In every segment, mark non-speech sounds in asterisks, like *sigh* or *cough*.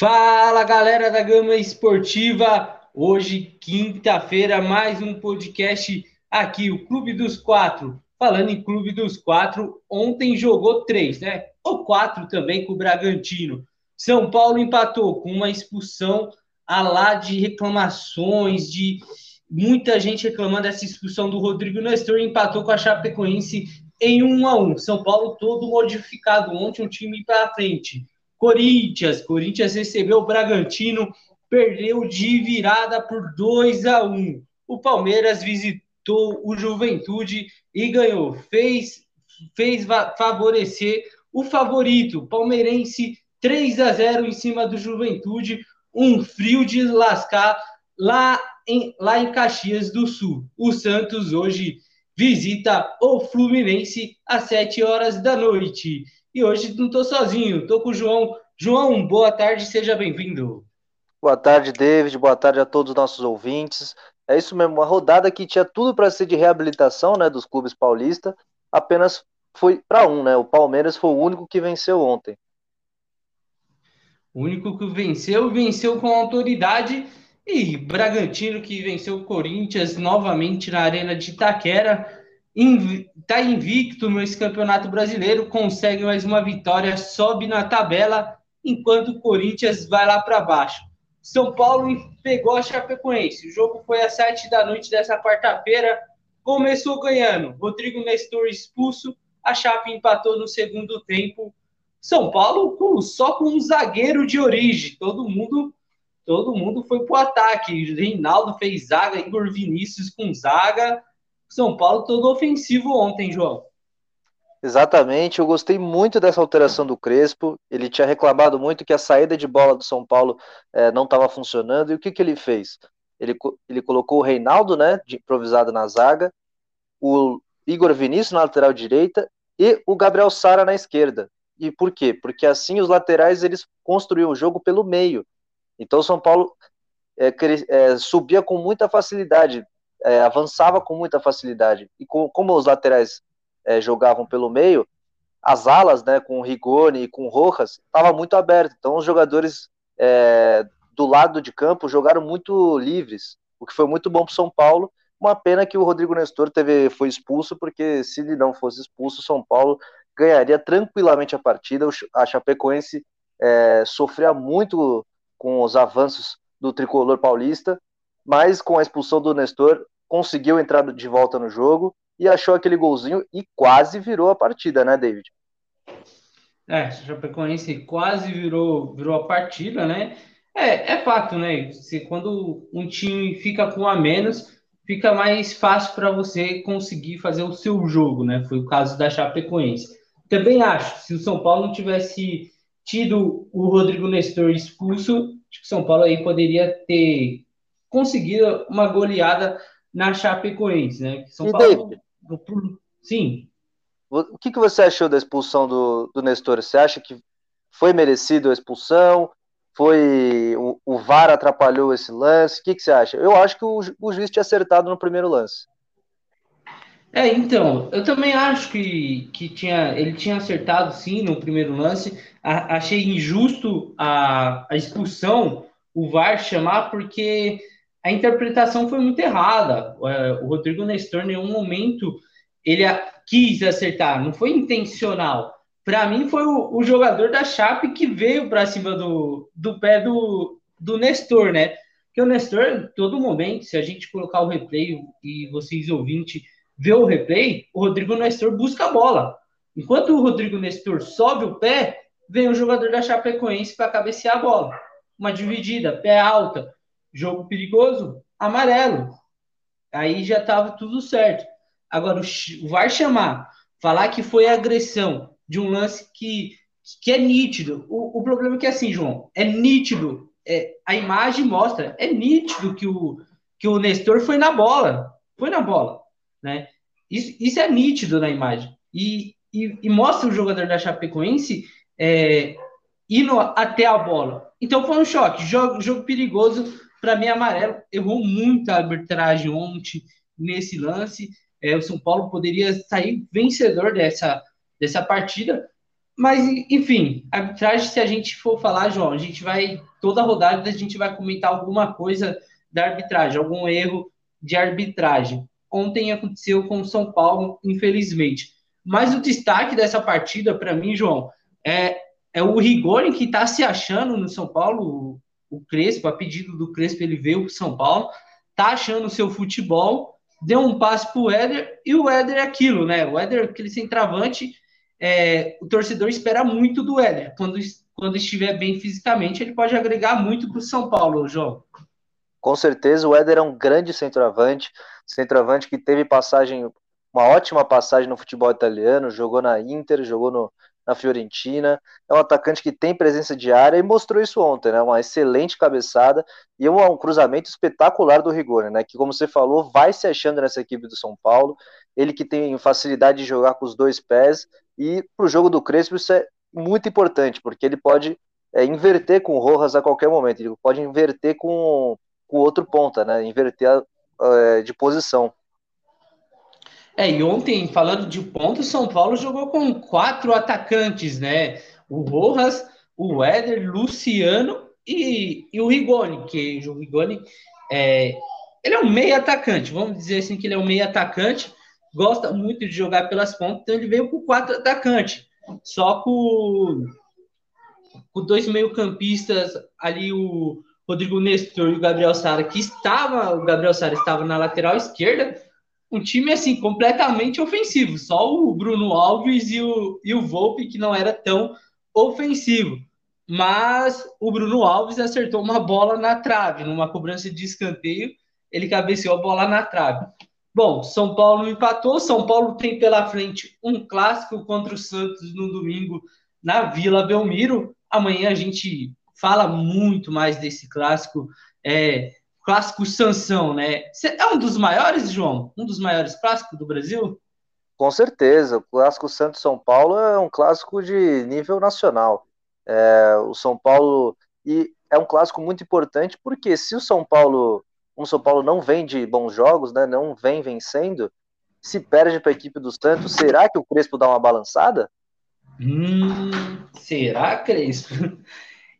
Fala galera da Gama Esportiva, hoje quinta-feira, mais um podcast aqui, o Clube dos Quatro. Falando em Clube dos Quatro, ontem jogou três, né? Ou quatro também com o Bragantino. São Paulo empatou com uma expulsão a lá de reclamações, de muita gente reclamando dessa expulsão do Rodrigo Nestor, empatou com a Chapecoense em 1 a 1. São Paulo todo modificado ontem, um time para frente. Corinthians, Corinthians recebeu o Bragantino, perdeu de virada por 2 a 1. O Palmeiras visitou o Juventude e ganhou. Fez fez favorecer o favorito palmeirense 3 a 0 em cima do Juventude, um frio de lascar lá em, lá em Caxias do Sul. O Santos hoje visita o Fluminense às 7 horas da noite. E hoje não estou sozinho, estou com o João. João, boa tarde, seja bem-vindo. Boa tarde, David. Boa tarde a todos os nossos ouvintes. É isso mesmo, uma rodada que tinha tudo para ser de reabilitação né, dos clubes paulistas, apenas foi para um, né? O Palmeiras foi o único que venceu ontem. O único que venceu, venceu com autoridade. E Bragantino, que venceu o Corinthians novamente na Arena de Itaquera está invicto nesse campeonato brasileiro, consegue mais uma vitória, sobe na tabela, enquanto o Corinthians vai lá para baixo. São Paulo pegou a Chapecoense. O jogo foi às sete da noite dessa quarta-feira. Começou ganhando. Rodrigo Nestor expulso. A Chape empatou no segundo tempo. São Paulo só com um zagueiro de origem. Todo mundo, todo mundo foi pro ataque. Reinaldo fez zaga, Igor Vinícius com zaga. São Paulo todo ofensivo ontem, João. Exatamente, eu gostei muito dessa alteração do Crespo. Ele tinha reclamado muito que a saída de bola do São Paulo é, não estava funcionando. E o que, que ele fez? Ele, ele colocou o Reinaldo, né, de improvisado na zaga, o Igor Vinícius na lateral direita e o Gabriel Sara na esquerda. E por quê? Porque assim os laterais eles construíam o jogo pelo meio. Então o São Paulo é, é, subia com muita facilidade, é, avançava com muita facilidade. E com, como os laterais é, jogavam pelo meio, as alas, né, com o Rigoni e com o Rojas, estava muito aberto. Então os jogadores é, do lado de campo jogaram muito livres, o que foi muito bom para São Paulo. Uma pena que o Rodrigo Nestor teve, foi expulso, porque se ele não fosse expulso, São Paulo ganharia tranquilamente a partida. A Chapecoense é, sofria muito com os avanços do tricolor paulista mas com a expulsão do Nestor, conseguiu entrar de volta no jogo e achou aquele golzinho e quase virou a partida, né, David? É, Chapecoense quase virou, virou a partida, né? É, é fato, né? Se, quando um time fica com a menos, fica mais fácil para você conseguir fazer o seu jogo, né? Foi o caso da Chapecoense. Também acho, se o São Paulo não tivesse tido o Rodrigo Nestor expulso, acho que o São Paulo aí poderia ter conseguiram uma goleada na Chapecoense, né? São e Paulo, David, sim. O que, que você achou da expulsão do, do Nestor? Você acha que foi merecido a expulsão? Foi o, o VAR atrapalhou esse lance? O que, que você acha? Eu acho que o, o juiz tinha acertado no primeiro lance. É, então, eu também acho que, que tinha, ele tinha acertado sim no primeiro lance. A, achei injusto a, a expulsão, o VAR chamar, porque a interpretação foi muito errada. É, o Rodrigo Nestor, em nenhum momento, ele quis acertar, não foi intencional. Para mim, foi o, o, jogador da Chape que veio para cima do, do pé do, do Nestor, né? Porque o Nestor, todo momento, se a gente colocar o replay e vocês ouvintes ver o replay, o Rodrigo Nestor busca a bola. Enquanto o Rodrigo Nestor sobe o pé, vem o jogador da Chapecoense para cabecear a bola. Uma dividida, pé alta jogo perigoso, amarelo. Aí já estava tudo certo. Agora, o VAR chamar, falar que foi agressão de um lance que, que é nítido. O, o problema é que é assim, João, é nítido. É, a imagem mostra, é nítido que o, que o Nestor foi na bola. Foi na bola. Né? Isso, isso é nítido na imagem. E, e, e mostra o jogador da Chapecoense é, indo até a bola. Então foi um choque. Jogo, jogo perigoso para mim, amarelo errou muito a arbitragem ontem nesse lance. É, o São Paulo poderia sair vencedor dessa, dessa partida. Mas, enfim, arbitragem, se a gente for falar, João, a gente vai, toda rodada a gente vai comentar alguma coisa da arbitragem, algum erro de arbitragem. Ontem aconteceu com o São Paulo, infelizmente. Mas o destaque dessa partida, para mim, João, é, é o Rigoni que está se achando no São Paulo. O, Crespo, a pedido do Crespo, ele veio para São Paulo, tá achando o seu futebol, deu um passe para o Éder, e o Éder é aquilo, né? O Éder, aquele centroavante, é, o torcedor espera muito do Éder. Quando, quando estiver bem fisicamente, ele pode agregar muito para o São Paulo, João. Com certeza, o Éder é um grande centroavante, centroavante que teve passagem uma ótima passagem no futebol italiano, jogou na Inter, jogou no, na Fiorentina. É um atacante que tem presença de área e mostrou isso ontem, né? Uma excelente cabeçada e um, um cruzamento espetacular do Rigoni, né? Que, como você falou, vai se achando nessa equipe do São Paulo. Ele que tem facilidade de jogar com os dois pés e para o jogo do Crespo isso é muito importante, porque ele pode é, inverter com o Rojas a qualquer momento. Ele pode inverter com o outro ponta, né? Inverter a, a, de posição. É, e ontem, falando de ponto, São Paulo jogou com quatro atacantes, né? O Rojas, o Éder, Luciano e, e o Rigoni, que o Rigoni é, ele é um meio atacante, vamos dizer assim que ele é um meio atacante, gosta muito de jogar pelas pontas, então ele veio com quatro atacantes. Só com, com dois meio-campistas ali, o Rodrigo Nestor e o Gabriel Sara, que estava, o Gabriel Sara estava na lateral esquerda, um time assim completamente ofensivo, só o Bruno Alves e o, e o Volpe que não era tão ofensivo. Mas o Bruno Alves acertou uma bola na trave, numa cobrança de escanteio, ele cabeceou a bola na trave. Bom, São Paulo empatou. São Paulo tem pela frente um clássico contra o Santos no domingo na Vila Belmiro. Amanhã a gente fala muito mais desse clássico. É, clássico Sansão, né? É um dos maiores, João? Um dos maiores clássicos do Brasil? Com certeza, o clássico Santos São Paulo é um clássico de nível nacional. É, o São Paulo e é um clássico muito importante porque se o São Paulo, o São Paulo não vem de bons jogos, né? Não vem vencendo, se perde para a equipe do Santos, será que o Crespo dá uma balançada? Hum, será, Crespo? *laughs*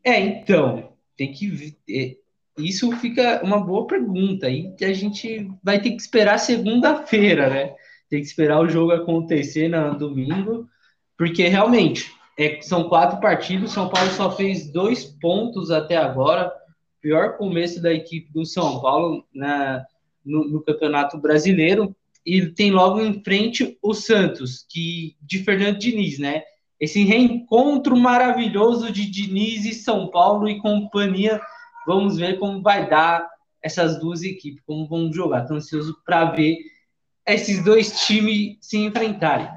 É, então, tem que é, isso fica uma boa pergunta aí que a gente vai ter que esperar segunda-feira, né? Tem que esperar o jogo acontecer no domingo, porque realmente é, são quatro partidos. São Paulo só fez dois pontos até agora. Pior começo da equipe do São Paulo na, no, no Campeonato Brasileiro. E tem logo em frente o Santos, que de Fernando Diniz, né? Esse reencontro maravilhoso de Diniz e São Paulo e companhia Vamos ver como vai dar essas duas equipes, como vão jogar. Estou ansioso para ver esses dois times se enfrentarem.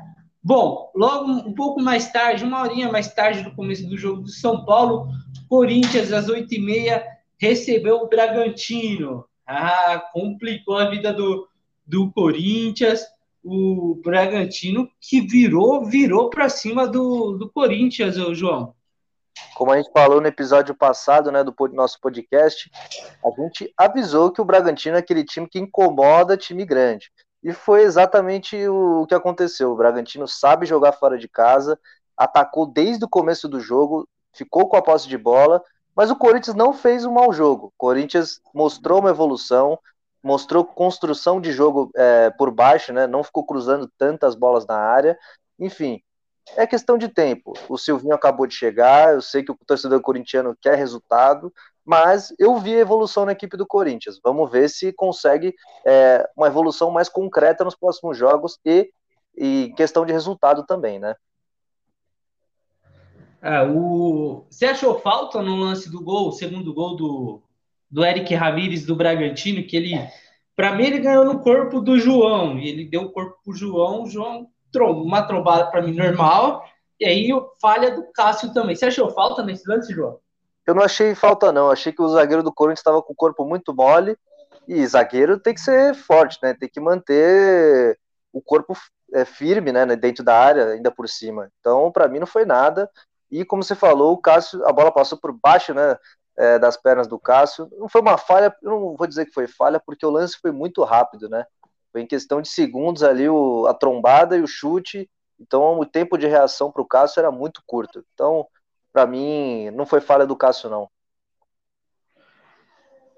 Bom, logo um pouco mais tarde, uma horinha mais tarde do começo do jogo do São Paulo, Corinthians, às oito e meia, recebeu o Bragantino. Ah, complicou a vida do, do Corinthians. O Bragantino que virou, virou para cima do, do Corinthians, João. Como a gente falou no episódio passado, né, do nosso podcast, a gente avisou que o Bragantino é aquele time que incomoda time grande. E foi exatamente o que aconteceu. O Bragantino sabe jogar fora de casa, atacou desde o começo do jogo, ficou com a posse de bola, mas o Corinthians não fez um mau jogo. O Corinthians mostrou uma evolução, mostrou construção de jogo é, por baixo, né? Não ficou cruzando tantas bolas na área. Enfim, é questão de tempo. O Silvinho acabou de chegar, eu sei que o torcedor corintiano quer resultado, mas eu vi a evolução na equipe do Corinthians. Vamos ver se consegue é, uma evolução mais concreta nos próximos jogos e, questão de resultado também, né? É, o... Você achou falta no lance do gol, segundo gol do, do Eric Ramírez do Bragantino, que ele, para mim, ele ganhou no corpo do João, e ele deu o corpo pro João, o João uma trombada para mim normal, e aí falha do Cássio também. Você achou falta nesse lance, João? Eu não achei falta, não. Achei que o zagueiro do Corinthians estava com o corpo muito mole. E zagueiro tem que ser forte, né? Tem que manter o corpo é, firme, né? Dentro da área, ainda por cima. Então, para mim, não foi nada. E como você falou, o Cássio, a bola passou por baixo, né? É, das pernas do Cássio. Não foi uma falha, não vou dizer que foi falha, porque o lance foi muito rápido, né? Foi em questão de segundos ali o, a trombada e o chute, Então o tempo de reação para o Cássio era muito curto. Então, para mim, não foi falha do Cássio, não.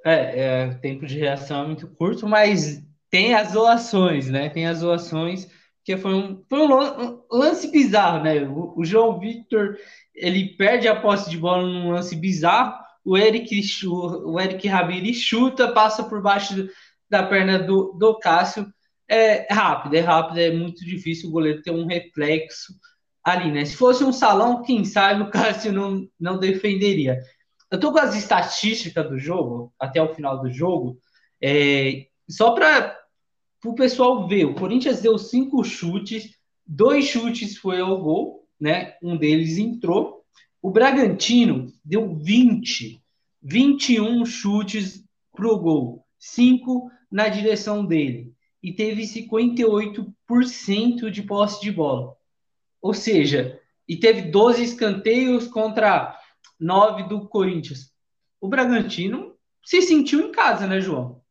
É, é, tempo de reação é muito curto, mas tem as zoações, né? Tem as zoações, que foi um, foi um lance bizarro, né? O, o João Victor, ele perde a posse de bola num lance bizarro, o Eric, o Eric Rabiri chuta, passa por baixo da perna do, do Cássio, é rápido, é rápido, é muito difícil o goleiro ter um reflexo ali, né? Se fosse um salão, quem sabe o Cássio não, não defenderia. Eu tô com as estatísticas do jogo, até o final do jogo, é, só para o pessoal ver. O Corinthians deu cinco chutes, dois chutes foi ao gol, né? Um deles entrou. O Bragantino deu 20, 21 chutes pro gol, cinco na direção dele e teve 58% de posse de bola. Ou seja, e teve 12 escanteios contra 9 do Corinthians. O Bragantino se sentiu em casa, né, João?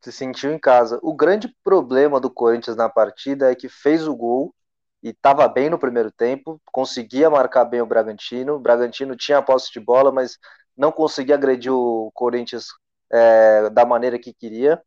Se sentiu em casa. O grande problema do Corinthians na partida é que fez o gol e estava bem no primeiro tempo, conseguia marcar bem o Bragantino. O Bragantino tinha a posse de bola, mas não conseguia agredir o Corinthians é, da maneira que queria.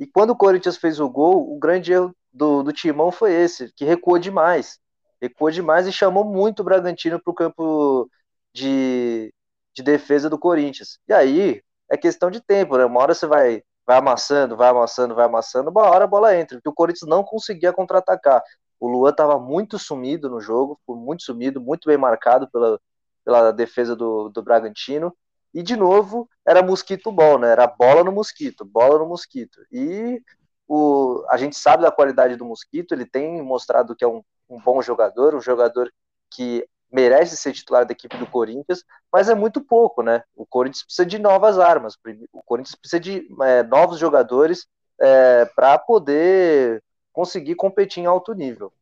E quando o Corinthians fez o gol, o grande erro do, do Timão foi esse, que recuou demais. Recuou demais e chamou muito o Bragantino para o campo de, de defesa do Corinthians. E aí é questão de tempo, né? Uma hora você vai, vai amassando, vai amassando, vai amassando, uma hora a bola entra, porque o Corinthians não conseguia contra-atacar. O Luan estava muito sumido no jogo, muito sumido, muito bem marcado pela, pela defesa do, do Bragantino. E de novo, era mosquito bom, né? Era bola no mosquito, bola no mosquito. E o, a gente sabe da qualidade do mosquito, ele tem mostrado que é um, um bom jogador, um jogador que merece ser titular da equipe do Corinthians, mas é muito pouco, né? O Corinthians precisa de novas armas, o Corinthians precisa de é, novos jogadores é, para poder conseguir competir em alto nível.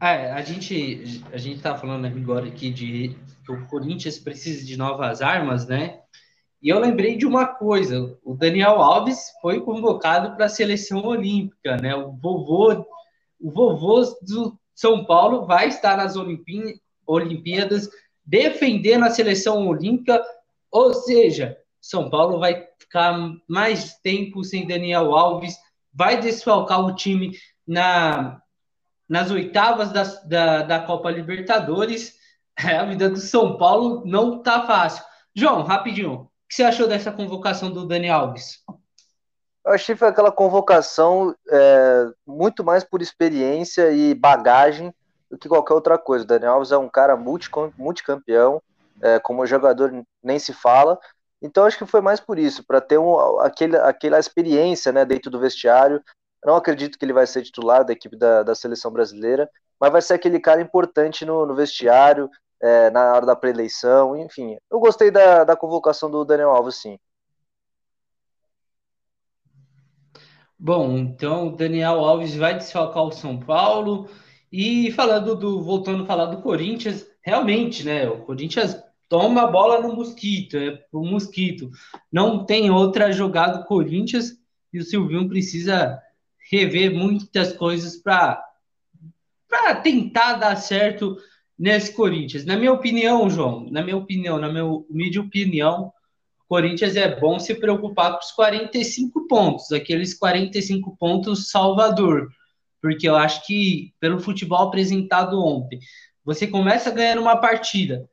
É, a gente a gente tá falando agora aqui de que o Corinthians precisa de novas armas, né? E eu lembrei de uma coisa: o Daniel Alves foi convocado para a seleção olímpica, né? O vovô, o vovô do São Paulo vai estar nas Olimpíadas defendendo a seleção olímpica, ou seja, São Paulo vai ficar mais tempo sem Daniel Alves, vai desfalcar o time na, nas oitavas da, da, da Copa Libertadores. *laughs* a vida do São Paulo não tá fácil. João, rapidinho, o que você achou dessa convocação do Dani Alves? Eu achei que foi aquela convocação é, muito mais por experiência e bagagem do que qualquer outra coisa. O Dani Alves é um cara multicampeão, é, como jogador nem se fala. Então acho que foi mais por isso, para ter um, aquele, aquela experiência né, dentro do vestiário. Não acredito que ele vai ser titular da equipe da, da seleção brasileira, mas vai ser aquele cara importante no, no vestiário, é, na hora da preeleição, enfim. Eu gostei da, da convocação do Daniel Alves, sim. Bom, então o Daniel Alves vai desfalcar o São Paulo. E falando do. Voltando a falar do Corinthians, realmente, né? O Corinthians toma a bola no mosquito, é o mosquito. Não tem outra jogada do Corinthians e o Silvinho precisa rever muitas coisas para tentar dar certo nesse Corinthians. Na minha opinião, João, na minha opinião, na minha humilde opinião, Corinthians é bom se preocupar com os 45 pontos, aqueles 45 pontos Salvador, porque eu acho que pelo futebol apresentado ontem, você começa ganhando uma partida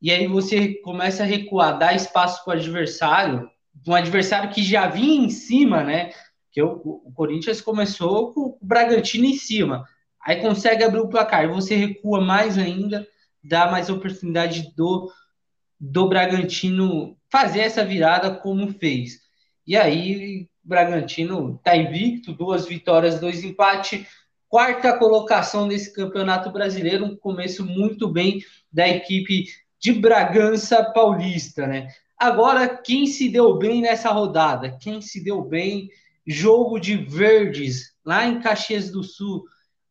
e aí você começa a recuar, dar espaço para o adversário, um adversário que já vinha em cima, né? Que o, o Corinthians começou com o Bragantino em cima. Aí consegue abrir o placar, você recua mais ainda, dá mais oportunidade do, do Bragantino fazer essa virada como fez. E aí, o Bragantino está invicto, duas vitórias, dois empates, quarta colocação nesse campeonato brasileiro, um começo muito bem da equipe de Bragança Paulista, né? Agora, quem se deu bem nessa rodada? Quem se deu bem? Jogo de verdes, lá em Caxias do Sul.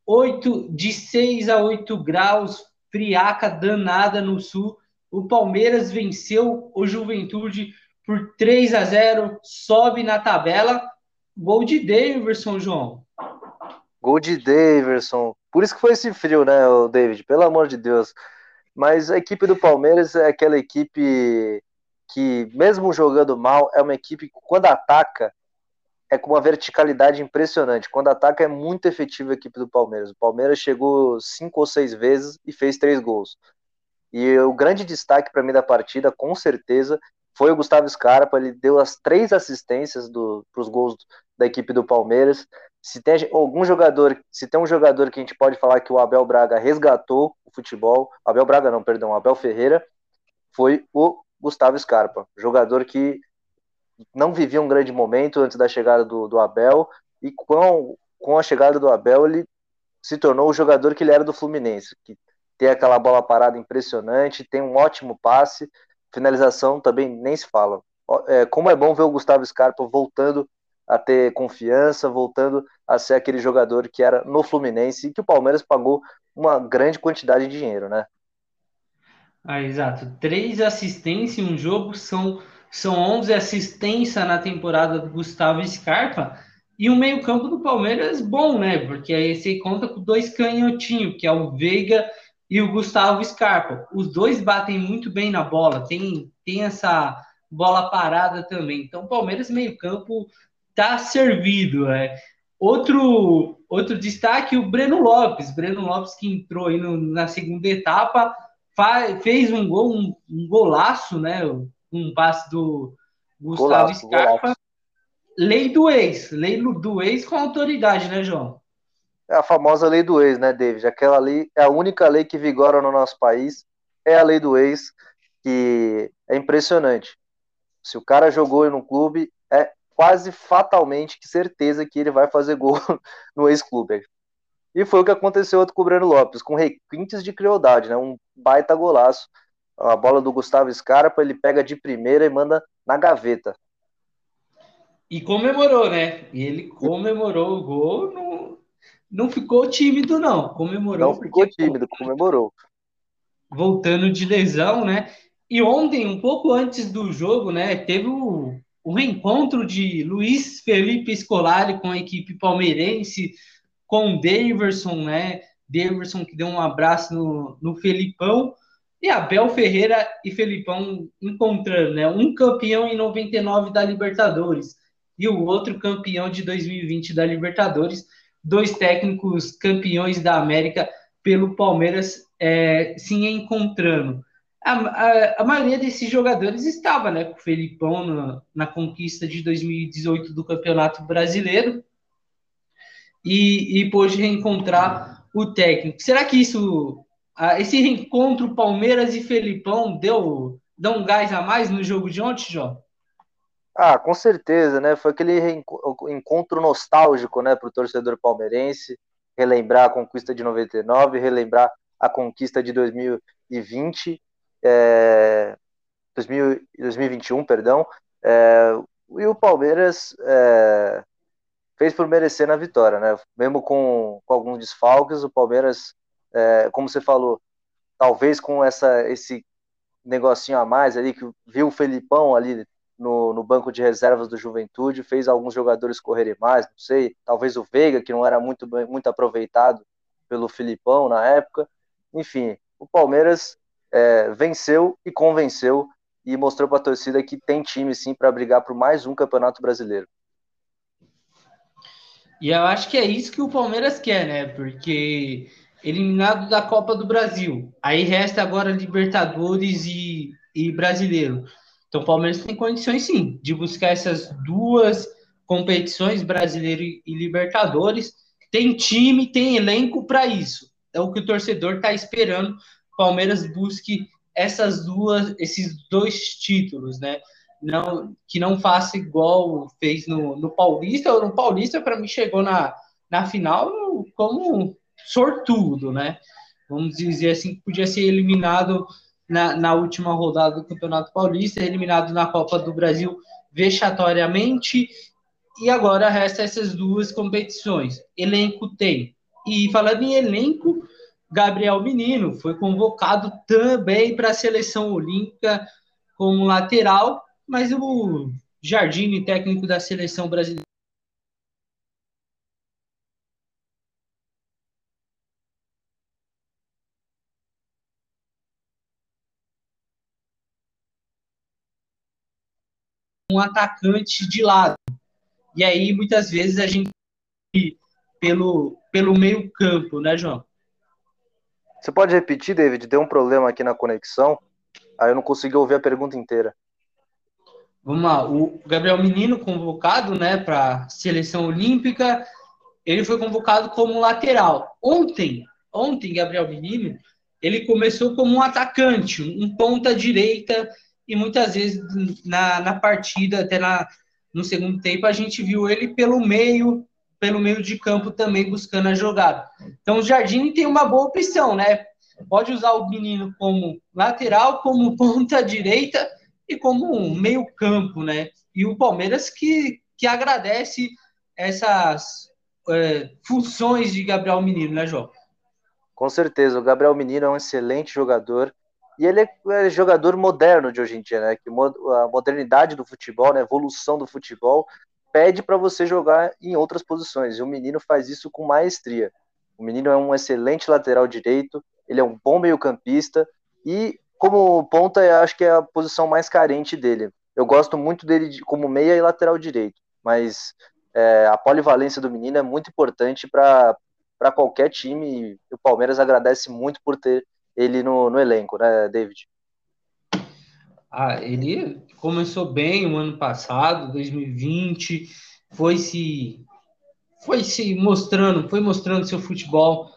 8, de 6 a 8 graus, friaca danada no sul. O Palmeiras venceu o Juventude por 3 a 0, sobe na tabela. Gol de Davidson, João. Gol de Daverson. Por isso que foi esse frio, né, David? Pelo amor de Deus. Mas a equipe do Palmeiras é aquela equipe que, mesmo jogando mal, é uma equipe que, quando ataca, é com uma verticalidade impressionante. Quando ataca, é muito efetiva a equipe do Palmeiras. O Palmeiras chegou cinco ou seis vezes e fez três gols. E o grande destaque para mim da partida, com certeza, foi o Gustavo Scarpa. Ele deu as três assistências para os gols da equipe do Palmeiras. Se tem algum jogador, se tem um jogador que a gente pode falar que o Abel Braga resgatou o futebol, Abel Braga não, perdão, Abel Ferreira, foi o Gustavo Scarpa, jogador que não vivia um grande momento antes da chegada do, do Abel, e com, com a chegada do Abel, ele se tornou o jogador que ele era do Fluminense, que tem aquela bola parada impressionante, tem um ótimo passe, finalização também nem se fala. É, como é bom ver o Gustavo Scarpa voltando a ter confiança, voltando a ser aquele jogador que era no Fluminense e que o Palmeiras pagou uma grande quantidade de dinheiro, né? Ah, exato. Três assistências em um jogo são, são 11 assistências na temporada do Gustavo Scarpa e um meio-campo do Palmeiras bom, né? Porque aí você conta com dois canhotinhos, que é o Veiga e o Gustavo Scarpa. Os dois batem muito bem na bola, tem, tem essa bola parada também. Então, o Palmeiras meio-campo tá servido. É. Outro, outro destaque, o Breno Lopes. Breno Lopes que entrou aí no, na segunda etapa, faz, fez um gol, um, um, golaço, né? Um passe do Gustavo golaço, Scarpa. Golaço. Lei do ex, lei do ex com autoridade, né, João? É a famosa lei do ex, né, David? Aquela lei é a única lei que vigora no nosso país, é a lei do ex, que é impressionante. Se o cara jogou no clube, é quase fatalmente que certeza que ele vai fazer gol *laughs* no ex-clube. E foi o que aconteceu com o Breno Lopes, com requintes de crueldade, né? Um baita golaço. A bola do Gustavo Scarpa, ele pega de primeira e manda na gaveta. E comemorou, né? E ele comemorou o gol, não, não ficou tímido, não. Comemorou. Não ficou tímido, comemorou. Voltando de lesão, né? E ontem, um pouco antes do jogo, né? Teve o o reencontro de Luiz Felipe Scolari com a equipe palmeirense, com o Daverson, né? Daverson que deu um abraço no, no Felipão, e Abel Ferreira e Felipão encontrando, né? Um campeão em 99 da Libertadores e o outro campeão de 2020 da Libertadores, dois técnicos campeões da América pelo Palmeiras é, se encontrando a, a, a, maioria desses jogadores estava né, com o Felipão na, na, conquista de 2018 do Campeonato Brasileiro e, e pôde reencontrar o técnico. Será que isso, esse reencontro Palmeiras e Felipão deu, deu um gás a mais no jogo de ontem, João? Ah, com certeza, né? Foi aquele encontro nostálgico, né, para o torcedor palmeirense, relembrar a conquista de 99, relembrar a conquista de 2020 é, 2000, 2021, perdão, é, e o Palmeiras é, fez por merecer na vitória, né? Mesmo com, com alguns desfalques, o Palmeiras, é, como você falou, talvez com essa, esse negocinho a mais ali, que viu o Felipão ali no, no banco de reservas do Juventude, fez alguns jogadores correrem mais, não sei, talvez o Veiga, que não era muito, muito aproveitado pelo Filipão na época, enfim, o Palmeiras é, venceu e convenceu e mostrou para a torcida que tem time sim para brigar por mais um campeonato brasileiro. E eu acho que é isso que o Palmeiras quer, né? Porque eliminado da Copa do Brasil, aí resta agora Libertadores e, e Brasileiro. Então o Palmeiras tem condições sim de buscar essas duas competições, Brasileiro e Libertadores. Tem time, tem elenco para isso. É o que o torcedor está esperando Palmeiras busque essas duas, esses dois títulos, né? Não, que não faça igual fez no, no Paulista. No Paulista, para mim, chegou na, na final como sortudo, né? Vamos dizer assim, que podia ser eliminado na, na última rodada do Campeonato Paulista, eliminado na Copa do Brasil vexatoriamente, e agora resta essas duas competições. Elenco tem. E falando em elenco, Gabriel Menino foi convocado também para a seleção olímpica como lateral, mas o Jardine, técnico da seleção brasileira, um atacante de lado. E aí, muitas vezes, a gente pelo, pelo meio campo, né, João? Você pode repetir, David? Deu um problema aqui na conexão. Aí eu não consegui ouvir a pergunta inteira. Vamos lá. O Gabriel Menino, convocado né, para a seleção olímpica, ele foi convocado como lateral. Ontem, ontem, Gabriel Menino, ele começou como um atacante, um ponta direita, e muitas vezes na, na partida, até na, no segundo tempo, a gente viu ele pelo meio, pelo meio de campo também buscando a jogada. Então o Jardim tem uma boa opção, né? Pode usar o menino como lateral, como *laughs* ponta direita e como meio campo, né? E o Palmeiras que, que agradece essas é, funções de Gabriel Menino, né, João? Com certeza, o Gabriel Menino é um excelente jogador e ele é, é jogador moderno de hoje em dia, né? Que a modernidade do futebol, né? a evolução do futebol pede para você jogar em outras posições. E o menino faz isso com maestria. O menino é um excelente lateral direito, ele é um bom meio-campista e como ponta, eu acho que é a posição mais carente dele. Eu gosto muito dele como meia e lateral direito, mas é, a polivalência do menino é muito importante para qualquer time e o Palmeiras agradece muito por ter ele no, no elenco, né, David? Ah, ele começou bem o ano passado, 2020, foi se foi se mostrando, foi mostrando seu futebol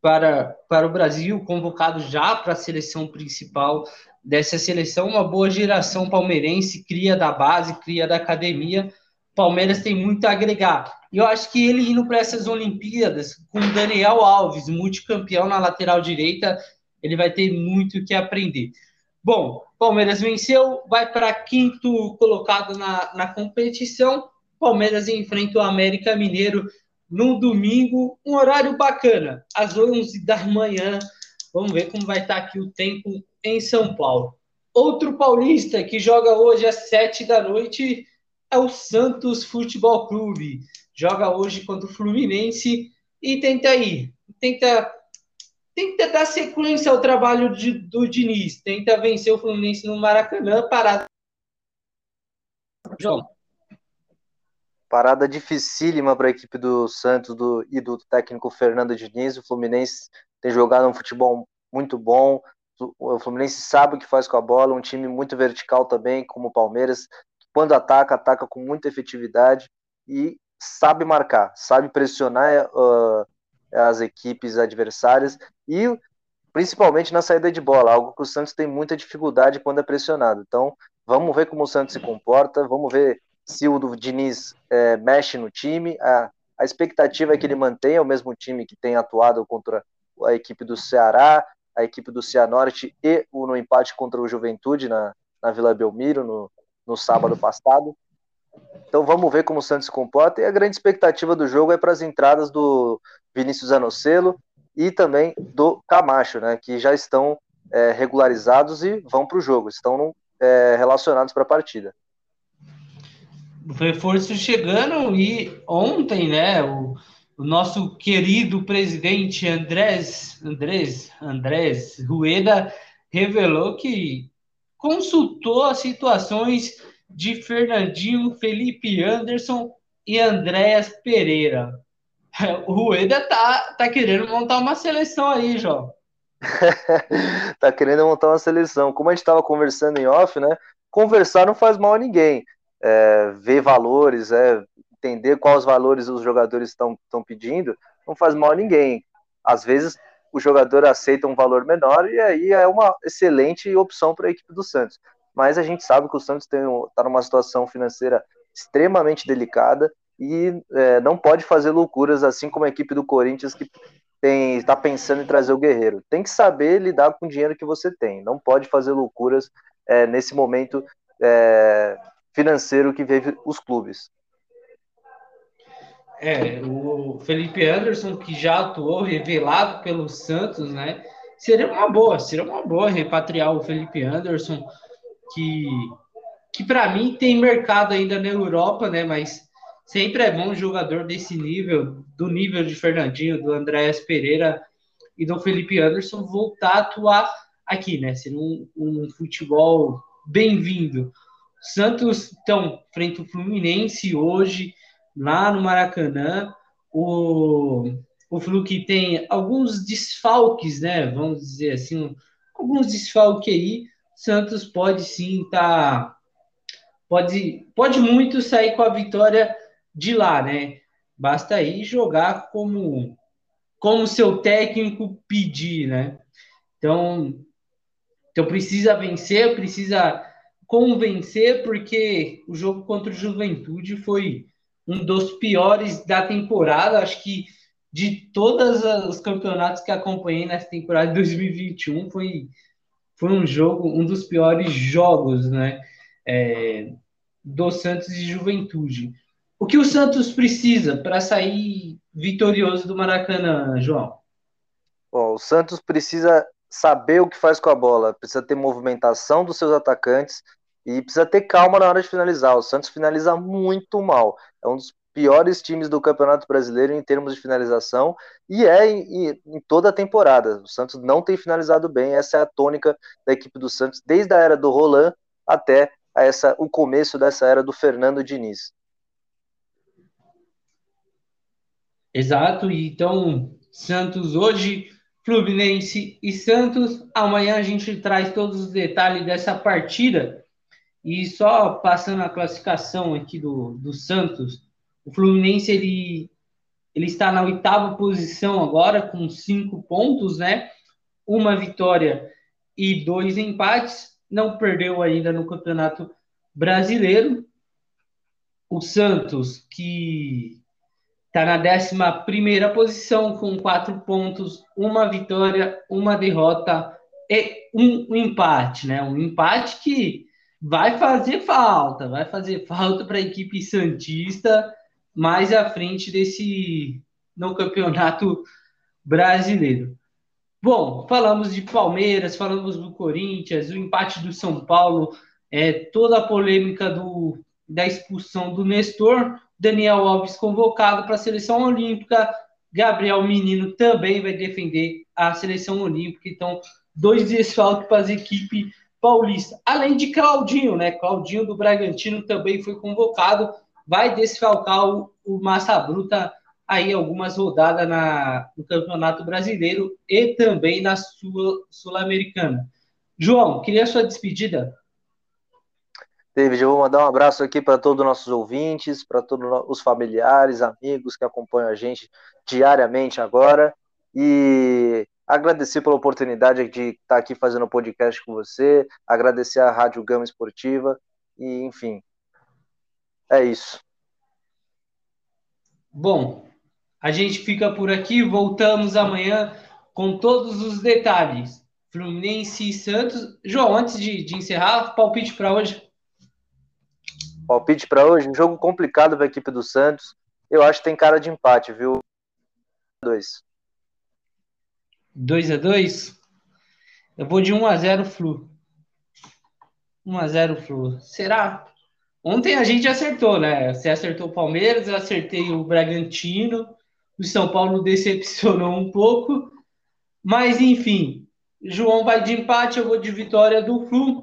para, para o Brasil, convocado já para a seleção principal dessa seleção, uma boa geração palmeirense, cria da base, cria da academia. Palmeiras tem muito a agregar. E eu acho que ele indo para essas Olimpíadas, com Daniel Alves, multicampeão na lateral direita, ele vai ter muito que aprender. Bom, Palmeiras venceu, vai para quinto colocado na, na competição. Palmeiras enfrenta o América Mineiro no domingo, um horário bacana, às 11 da manhã. Vamos ver como vai estar aqui o tempo em São Paulo. Outro paulista que joga hoje às 7 da noite é o Santos Futebol Clube. Joga hoje contra o Fluminense e tenta aí, tenta tenta dar sequência ao trabalho de, do Diniz, tenta vencer o Fluminense no Maracanã, parada. João. Parada dificílima para a equipe do Santos do, e do técnico Fernando Diniz. O Fluminense tem jogado um futebol muito bom. O Fluminense sabe o que faz com a bola, um time muito vertical também, como o Palmeiras. Quando ataca, ataca com muita efetividade e sabe marcar, sabe pressionar uh, as equipes adversárias e principalmente na saída de bola, algo que o Santos tem muita dificuldade quando é pressionado. Então, vamos ver como o Santos se comporta, vamos ver se o Diniz é, mexe no time. A, a expectativa é que ele mantenha o mesmo time que tem atuado contra a equipe do Ceará, a equipe do Cianorte e o, no empate contra o Juventude na, na Vila Belmiro no, no sábado passado. Então vamos ver como o Santos se comporta. E a grande expectativa do jogo é para as entradas do Vinícius Anocelo e também do Camacho, né, que já estão é, regularizados e vão para o jogo, estão é, relacionados para a partida. O reforço chegando e ontem, né, o, o, nosso querido presidente Andrés, Andrés, Andrés Rueda revelou que consultou as situações de Fernandinho, Felipe Anderson e Andréas Pereira. O Rueda tá, tá querendo montar uma seleção aí, João. *laughs* tá querendo montar uma seleção. Como a gente estava conversando em off, né? Conversar não faz mal a ninguém. É, ver valores, é, entender quais valores os jogadores estão pedindo, não faz mal a ninguém. Às vezes o jogador aceita um valor menor e aí é uma excelente opção para a equipe do Santos mas a gente sabe que o Santos está numa situação financeira extremamente delicada e é, não pode fazer loucuras assim como a equipe do Corinthians que está pensando em trazer o Guerreiro. Tem que saber lidar com o dinheiro que você tem, não pode fazer loucuras é, nesse momento é, financeiro que vive os clubes. É, o Felipe Anderson, que já atuou revelado pelo Santos, né? Seria uma boa, seria uma boa repatriar o Felipe Anderson que, que para mim tem mercado ainda na Europa, né? Mas sempre é bom um jogador desse nível, do nível de Fernandinho, do Andréas Pereira e do Felipe Anderson voltar a atuar aqui, né? Sendo um, um futebol bem-vindo. Santos, então, frente ao Fluminense hoje, lá no Maracanã. O, o Flu que tem alguns desfalques, né? Vamos dizer assim, alguns desfalques aí. Santos pode sim estar. Tá, pode, pode muito sair com a vitória de lá, né? Basta aí jogar como como seu técnico pedir, né? Então, então precisa vencer, precisa convencer, porque o jogo contra o Juventude foi um dos piores da temporada. Acho que de todos os campeonatos que acompanhei nessa temporada de 2021, foi, foi um jogo, um dos piores jogos, né? É, do Santos e Juventude. O que o Santos precisa para sair vitorioso do Maracanã, João? Bom, o Santos precisa saber o que faz com a bola, precisa ter movimentação dos seus atacantes e precisa ter calma na hora de finalizar. O Santos finaliza muito mal. É um dos piores times do Campeonato Brasileiro em termos de finalização e é em, em, toda a temporada. O Santos não tem finalizado bem. Essa é a tônica da equipe do Santos desde a era do Roland até essa, o começo dessa era do Fernando Diniz. Exato, então Santos hoje, Fluminense e Santos. Amanhã a gente traz todos os detalhes dessa partida. E só passando a classificação aqui do, do Santos, o Fluminense ele, ele está na oitava posição agora, com cinco pontos, né? Uma vitória e dois empates. Não perdeu ainda no Campeonato Brasileiro. O Santos, que Está na 11 posição com quatro pontos, uma vitória, uma derrota e um, um, empate, né? Um empate que vai fazer falta, vai fazer falta para a equipe Santista mais à frente desse no campeonato brasileiro. Bom, falamos de Palmeiras, falamos do Corinthians, o empate do São Paulo, é, toda a polêmica do, da expulsão do Nestor. Daniel Alves convocado para a seleção olímpica. Gabriel Menino também vai defender a seleção olímpica. Então, dois desfalques para a equipe paulista. Além de Claudinho, né? Claudinho do Bragantino também foi convocado. Vai desfalcar o, o Massa Bruta aí algumas rodadas na, no Campeonato Brasileiro e também na Sul-Americana. João, queria a sua despedida. David, eu vou mandar um abraço aqui para todos os nossos ouvintes, para todos os familiares, amigos que acompanham a gente diariamente agora e agradecer pela oportunidade de estar aqui fazendo o podcast com você, agradecer à Rádio Gama Esportiva e, enfim, é isso. Bom, a gente fica por aqui, voltamos amanhã com todos os detalhes. Fluminense e Santos. João, antes de, de encerrar, palpite para hoje. Palpite para hoje, um jogo complicado para a equipe do Santos. Eu acho que tem cara de empate, viu? 2. 2 a 2 Eu vou de 1 a 0 Flu. 1 a 0 Flu. Será? Ontem a gente acertou, né? Você acertou o Palmeiras, eu acertei o Bragantino. O São Paulo decepcionou um pouco. Mas, enfim, João vai de empate, eu vou de vitória do Flu.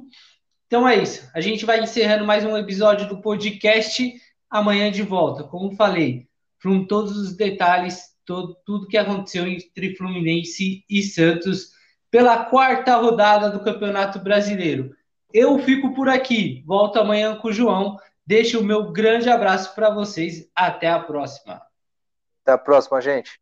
Então é isso. A gente vai encerrando mais um episódio do podcast. Amanhã de volta. Como falei, com todos os detalhes, todo, tudo que aconteceu entre Fluminense e Santos pela quarta rodada do Campeonato Brasileiro. Eu fico por aqui. Volto amanhã com o João. Deixo o meu grande abraço para vocês. Até a próxima. Até a próxima, gente.